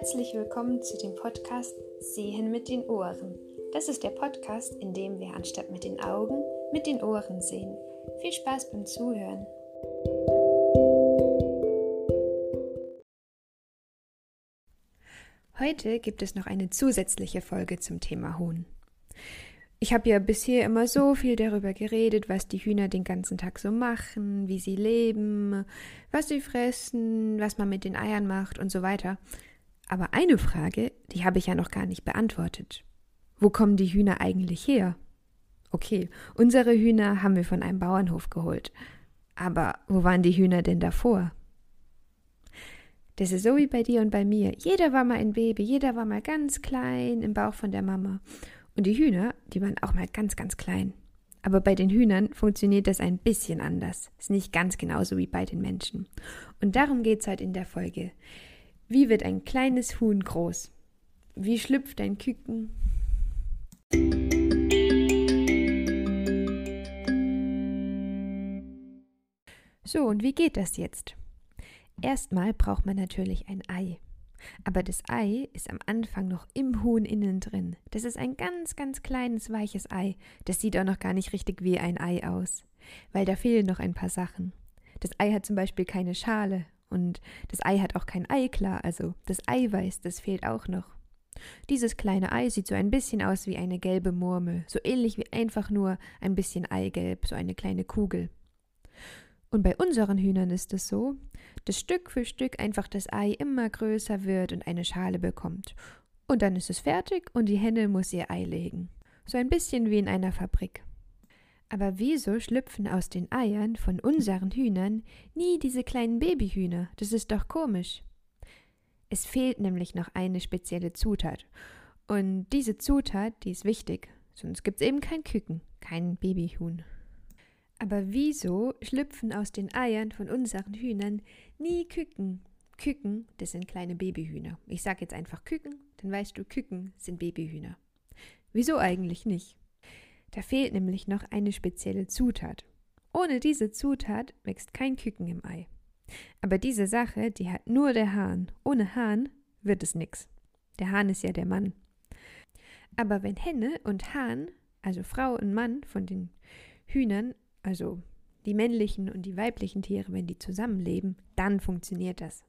Herzlich willkommen zu dem Podcast Sehen mit den Ohren. Das ist der Podcast, in dem wir anstatt mit den Augen mit den Ohren sehen. Viel Spaß beim Zuhören. Heute gibt es noch eine zusätzliche Folge zum Thema Huhn. Ich habe ja bisher immer so viel darüber geredet, was die Hühner den ganzen Tag so machen, wie sie leben, was sie fressen, was man mit den Eiern macht und so weiter. Aber eine Frage, die habe ich ja noch gar nicht beantwortet. Wo kommen die Hühner eigentlich her? Okay, unsere Hühner haben wir von einem Bauernhof geholt. Aber wo waren die Hühner denn davor? Das ist so wie bei dir und bei mir. Jeder war mal ein Baby, jeder war mal ganz klein im Bauch von der Mama. Und die Hühner, die waren auch mal ganz, ganz klein. Aber bei den Hühnern funktioniert das ein bisschen anders. Ist nicht ganz genauso wie bei den Menschen. Und darum geht es halt in der Folge. Wie wird ein kleines Huhn groß? Wie schlüpft ein Küken? So, und wie geht das jetzt? Erstmal braucht man natürlich ein Ei. Aber das Ei ist am Anfang noch im Huhn innen drin. Das ist ein ganz, ganz kleines, weiches Ei. Das sieht auch noch gar nicht richtig wie ein Ei aus, weil da fehlen noch ein paar Sachen. Das Ei hat zum Beispiel keine Schale und das Ei hat auch kein Eiklar, also das Eiweiß, das fehlt auch noch. Dieses kleine Ei sieht so ein bisschen aus wie eine gelbe Murmel, so ähnlich wie einfach nur ein bisschen Eigelb, so eine kleine Kugel. Und bei unseren Hühnern ist es so, dass Stück für Stück einfach das Ei immer größer wird und eine Schale bekommt. Und dann ist es fertig und die Henne muss ihr Ei legen. So ein bisschen wie in einer Fabrik. Aber wieso schlüpfen aus den Eiern von unseren Hühnern nie diese kleinen Babyhühner? Das ist doch komisch. Es fehlt nämlich noch eine spezielle Zutat. Und diese Zutat, die ist wichtig, sonst gibt es eben kein Küken, kein Babyhuhn. Aber wieso schlüpfen aus den Eiern von unseren Hühnern nie Küken? Küken, das sind kleine Babyhühner. Ich sage jetzt einfach Küken, dann weißt du, Küken sind Babyhühner. Wieso eigentlich nicht? Da fehlt nämlich noch eine spezielle Zutat. Ohne diese Zutat wächst kein Küken im Ei. Aber diese Sache, die hat nur der Hahn. Ohne Hahn wird es nix. Der Hahn ist ja der Mann. Aber wenn Henne und Hahn, also Frau und Mann von den Hühnern, also die männlichen und die weiblichen Tiere, wenn die zusammenleben, dann funktioniert das.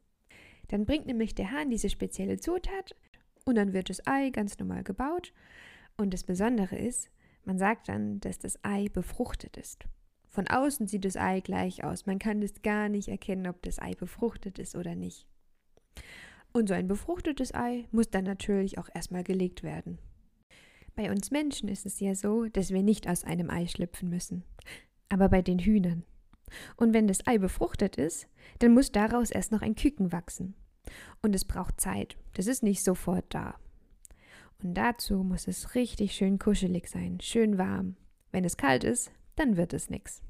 Dann bringt nämlich der Hahn diese spezielle Zutat und dann wird das Ei ganz normal gebaut. Und das Besondere ist, man sagt dann, dass das Ei befruchtet ist. Von außen sieht das Ei gleich aus. Man kann das gar nicht erkennen, ob das Ei befruchtet ist oder nicht. Und so ein befruchtetes Ei muss dann natürlich auch erstmal gelegt werden. Bei uns Menschen ist es ja so, dass wir nicht aus einem Ei schlüpfen müssen aber bei den Hühnern. Und wenn das Ei befruchtet ist, dann muss daraus erst noch ein Küken wachsen. Und es braucht Zeit. Das ist nicht sofort da. Und dazu muss es richtig schön kuschelig sein, schön warm. Wenn es kalt ist, dann wird es nix.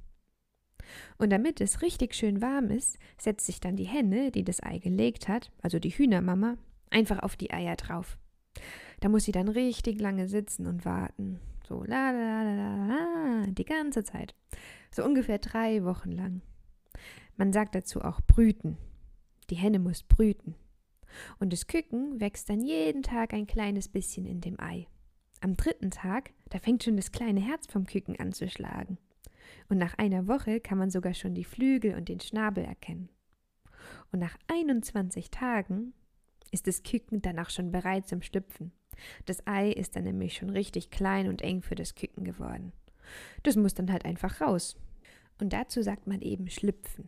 Und damit es richtig schön warm ist, setzt sich dann die Henne, die das Ei gelegt hat, also die Hühnermama, einfach auf die Eier drauf. Da muss sie dann richtig lange sitzen und warten. So la la la la la die ganze Zeit. So ungefähr drei Wochen lang. Man sagt dazu auch brüten. Die Henne muss brüten. Und das Küken wächst dann jeden Tag ein kleines bisschen in dem Ei. Am dritten Tag, da fängt schon das kleine Herz vom Küken an zu schlagen. Und nach einer Woche kann man sogar schon die Flügel und den Schnabel erkennen. Und nach 21 Tagen ist das Küken dann auch schon bereit zum Schlüpfen. Das Ei ist dann nämlich schon richtig klein und eng für das Küken geworden. Das muss dann halt einfach raus. Und dazu sagt man eben schlüpfen.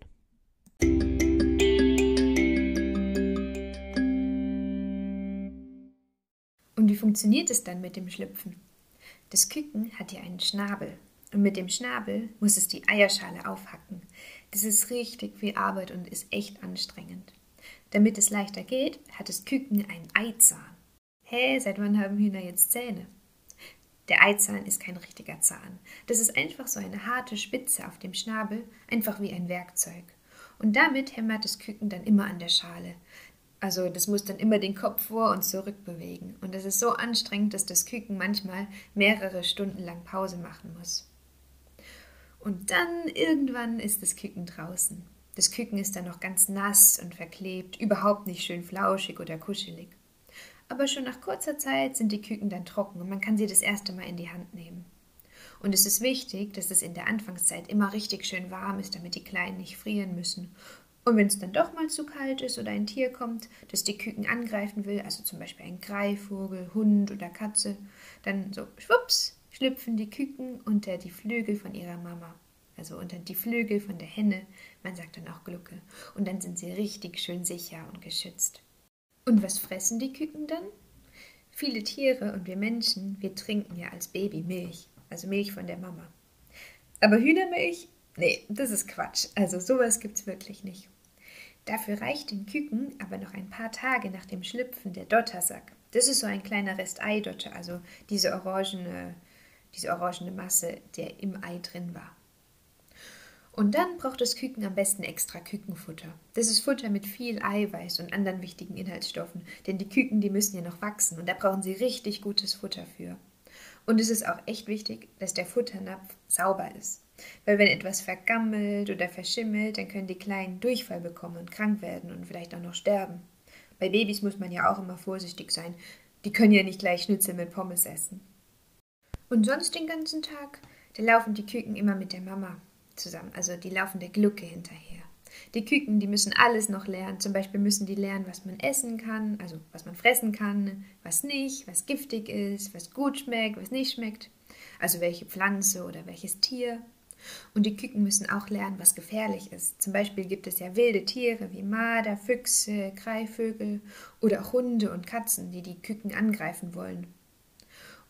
Wie funktioniert es dann mit dem Schlüpfen? Das Küken hat ja einen Schnabel. Und mit dem Schnabel muss es die Eierschale aufhacken. Das ist richtig viel Arbeit und ist echt anstrengend. Damit es leichter geht, hat das Küken einen Eizahn. Hä, seit wann haben Hühner jetzt Zähne? Der Eizahn ist kein richtiger Zahn. Das ist einfach so eine harte Spitze auf dem Schnabel, einfach wie ein Werkzeug. Und damit hämmert das Küken dann immer an der Schale. Also das muss dann immer den Kopf vor und zurück bewegen. Und das ist so anstrengend, dass das Küken manchmal mehrere Stunden lang Pause machen muss. Und dann irgendwann ist das Küken draußen. Das Küken ist dann noch ganz nass und verklebt, überhaupt nicht schön flauschig oder kuschelig. aber schon nach kurzer Zeit sind die Küken dann trocken und man kann sie das erste Mal in die Hand nehmen. Und es ist wichtig, dass es in der Anfangszeit immer richtig schön warm ist, damit die Kleinen nicht frieren müssen. Und wenn es dann doch mal zu kalt ist oder ein Tier kommt, das die Küken angreifen will, also zum Beispiel ein Greifvogel, Hund oder Katze, dann so schwupps schlüpfen die Küken unter die Flügel von ihrer Mama. Also unter die Flügel von der Henne, man sagt dann auch Glucke. Und dann sind sie richtig schön sicher und geschützt. Und was fressen die Küken dann? Viele Tiere und wir Menschen, wir trinken ja als Baby Milch, also Milch von der Mama. Aber Hühnermilch? Nee, das ist Quatsch. Also sowas gibt's wirklich nicht. Dafür reicht den Küken aber noch ein paar Tage nach dem Schlüpfen der Dottersack. Das ist so ein kleiner Rest Eidotte, also diese orangene, diese orangene Masse, der im Ei drin war. Und dann braucht das Küken am besten extra Kükenfutter. Das ist Futter mit viel Eiweiß und anderen wichtigen Inhaltsstoffen, denn die Küken, die müssen ja noch wachsen und da brauchen sie richtig gutes Futter für. Und es ist auch echt wichtig, dass der Futternapf sauber ist. Weil wenn etwas vergammelt oder verschimmelt, dann können die Kleinen Durchfall bekommen und krank werden und vielleicht auch noch sterben. Bei Babys muss man ja auch immer vorsichtig sein. Die können ja nicht gleich Schnitzel mit Pommes essen. Und sonst den ganzen Tag, da laufen die Küken immer mit der Mama zusammen. Also die laufen der Glucke hinterher. Die Küken, die müssen alles noch lernen. Zum Beispiel müssen die lernen, was man essen kann, also was man fressen kann, was nicht, was giftig ist, was gut schmeckt, was nicht schmeckt. Also welche Pflanze oder welches Tier. Und die Küken müssen auch lernen, was gefährlich ist. Zum Beispiel gibt es ja wilde Tiere wie Marder, Füchse, Greifvögel oder auch Hunde und Katzen, die die Küken angreifen wollen.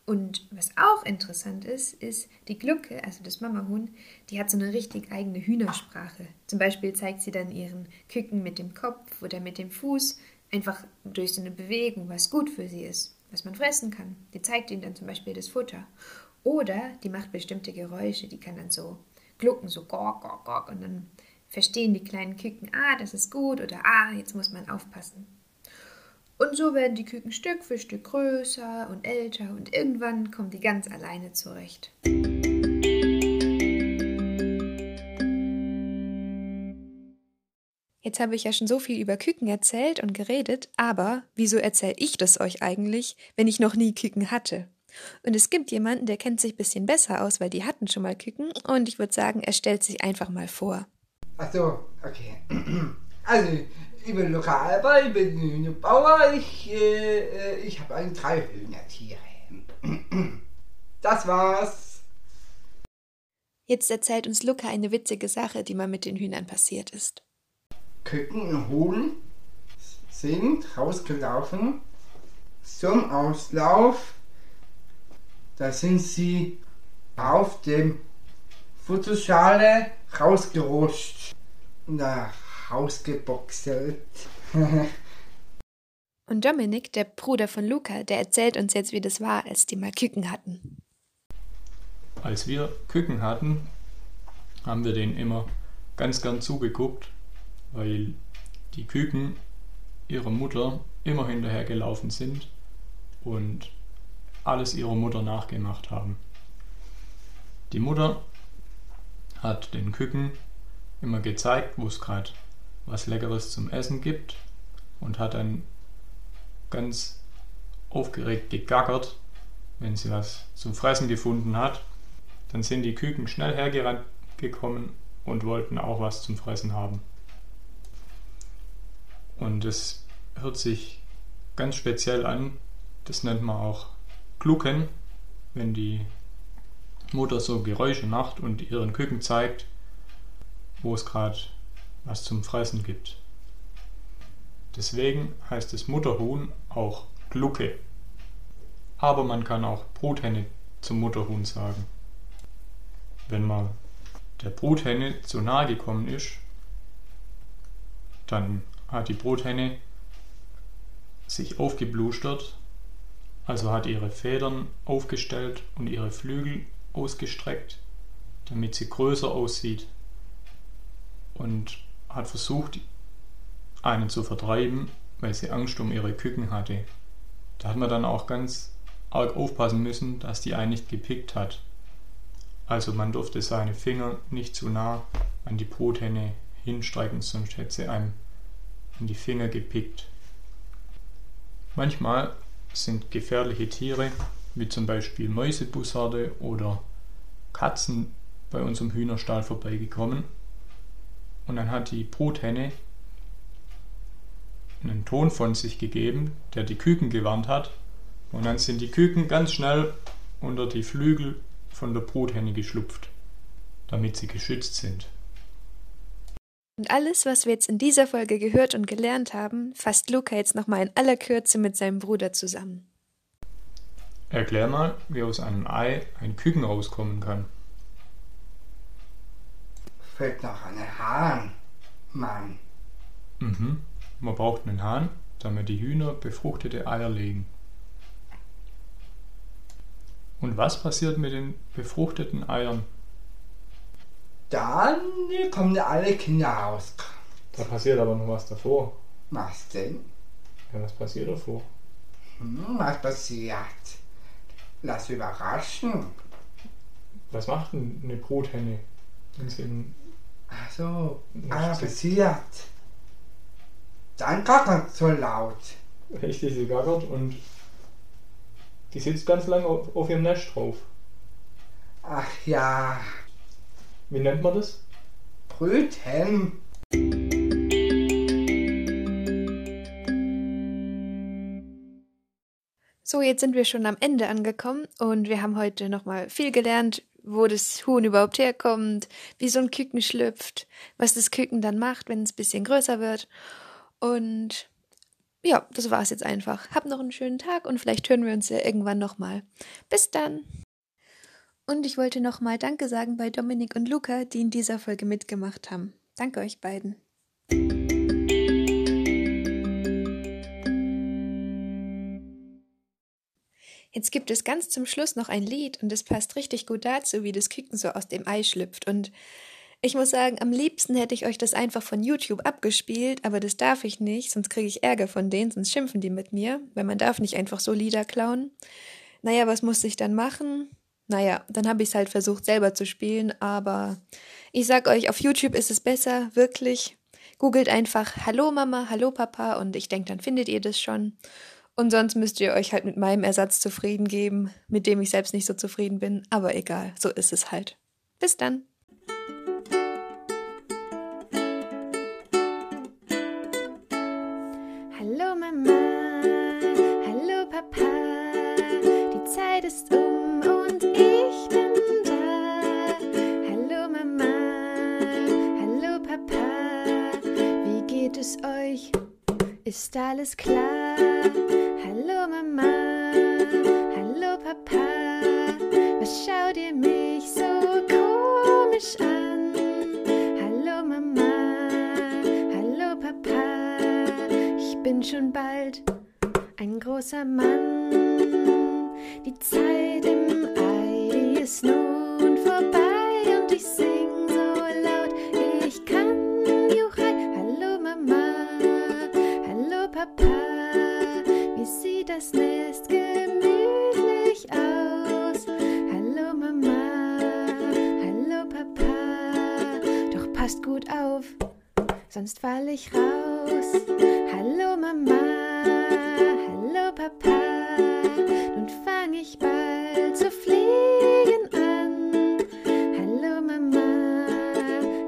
Und was auch interessant ist, ist die Glucke, also das Mamahuhn, die hat so eine richtig eigene Hühnersprache. Zum Beispiel zeigt sie dann ihren Küken mit dem Kopf oder mit dem Fuß einfach durch so eine Bewegung, was gut für sie ist, was man fressen kann. Die zeigt ihnen dann zum Beispiel das Futter. Oder die macht bestimmte Geräusche, die kann dann so glucken, so gok, gok, gok. Und dann verstehen die kleinen Küken, ah, das ist gut oder ah, jetzt muss man aufpassen. Und so werden die Küken Stück für Stück größer und älter und irgendwann kommen die ganz alleine zurecht. Jetzt habe ich ja schon so viel über Küken erzählt und geredet, aber wieso erzähle ich das euch eigentlich, wenn ich noch nie Küken hatte? Und es gibt jemanden, der kennt sich ein bisschen besser aus, weil die hatten schon mal Küken und ich würde sagen, er stellt sich einfach mal vor. Ach so, okay. Also, ich bin Lokalbauer, ich bin Hühnerbauer, ich, äh, ich habe ein drei Hühnertiere. Das war's. Jetzt erzählt uns Luca eine witzige Sache, die mal mit den Hühnern passiert ist. Küken und Huhn sind rausgelaufen zum Auslauf. Da sind sie auf dem Futterschale rausgerutscht. Nach rausgeboxelt. Und Dominik, der Bruder von Luca, der erzählt uns jetzt, wie das war, als die mal Küken hatten. Als wir Küken hatten, haben wir denen immer ganz gern zugeguckt, weil die Küken ihrer Mutter immer hinterher gelaufen sind und alles ihrer Mutter nachgemacht haben. Die Mutter hat den Küken immer gezeigt, wo es gerade was Leckeres zum Essen gibt und hat dann ganz aufgeregt gegackert, wenn sie was zum Fressen gefunden hat. Dann sind die Küken schnell hergerannt gekommen und wollten auch was zum Fressen haben. Und es hört sich ganz speziell an. Das nennt man auch Glucken, wenn die Mutter so Geräusche macht und ihren Küken zeigt, wo es gerade was zum Fressen gibt. Deswegen heißt das Mutterhuhn auch Glucke. Aber man kann auch Bruthenne zum Mutterhuhn sagen. Wenn man der Bruthenne zu nahe gekommen ist, dann hat die Bruthenne sich aufgeblustert, also hat ihre Federn aufgestellt und ihre Flügel ausgestreckt, damit sie größer aussieht. Und hat versucht, einen zu vertreiben, weil sie Angst um ihre Küken hatte. Da hat man dann auch ganz arg aufpassen müssen, dass die einen nicht gepickt hat. Also man durfte seine Finger nicht zu nah an die Bruthenne hinstrecken, sonst hätte sie einem in die Finger gepickt. Manchmal sind gefährliche Tiere, wie zum Beispiel Mäusebussarde oder Katzen bei unserem Hühnerstall vorbeigekommen. Und dann hat die Bruthenne einen Ton von sich gegeben, der die Küken gewarnt hat. Und dann sind die Küken ganz schnell unter die Flügel von der Bruthenne geschlupft, damit sie geschützt sind. Und alles, was wir jetzt in dieser Folge gehört und gelernt haben, fasst Luca jetzt nochmal in aller Kürze mit seinem Bruder zusammen. Erklär mal, wie aus einem Ei ein Küken rauskommen kann. Fällt noch eine Hahn, Mann. Mhm. Man braucht einen Hahn, damit die Hühner befruchtete Eier legen. Und was passiert mit den befruchteten Eiern? Dann kommen alle Kinder raus. Da passiert aber noch was davor. Was denn? Ja, was passiert davor? Hm, was passiert? Lass überraschen. Was macht denn eine Bruthenne, wenn sie in Ach so, Was ah, passiert. Dann gackert so laut. richtig sie gackert und die sitzt ganz lange auf, auf ihrem Nest drauf. Ach ja, Wie nennt man das? Brötchen. So, jetzt sind wir schon am Ende angekommen und wir haben heute nochmal viel gelernt, wo das Huhn überhaupt herkommt, wie so ein Küken schlüpft, was das Küken dann macht, wenn es ein bisschen größer wird. Und ja, das war's jetzt einfach. Habt noch einen schönen Tag und vielleicht hören wir uns ja irgendwann nochmal. Bis dann! Und ich wollte nochmal Danke sagen bei Dominik und Luca, die in dieser Folge mitgemacht haben. Danke euch beiden. Jetzt gibt es ganz zum Schluss noch ein Lied und es passt richtig gut dazu, wie das Küken so aus dem Ei schlüpft. Und ich muss sagen, am liebsten hätte ich euch das einfach von YouTube abgespielt, aber das darf ich nicht, sonst kriege ich Ärger von denen, sonst schimpfen die mit mir, weil man darf nicht einfach so Lieder klauen. Naja, was musste ich dann machen? Naja, dann habe ich es halt versucht selber zu spielen, aber ich sag euch, auf YouTube ist es besser, wirklich. Googelt einfach Hallo Mama, Hallo Papa und ich denke, dann findet ihr das schon. Und sonst müsst ihr euch halt mit meinem Ersatz zufrieden geben, mit dem ich selbst nicht so zufrieden bin. Aber egal, so ist es halt. Bis dann. Hallo Mama, hallo Papa, die Zeit ist um Ist alles klar? Hallo Mama, hallo Papa, was schaut ihr mich so komisch an? Hallo Mama, hallo Papa, ich bin schon bald ein großer Mann. Sonst fall ich raus. Hallo Mama, hallo Papa, nun fang ich bald zu fliegen an. Hallo Mama,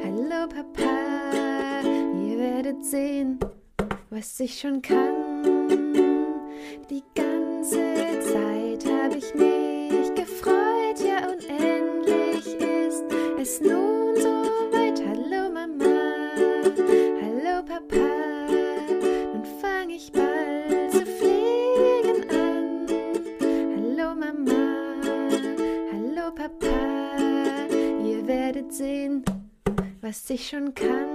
hallo Papa, ihr werdet sehen, was ich schon kann. Die ganze schon kann.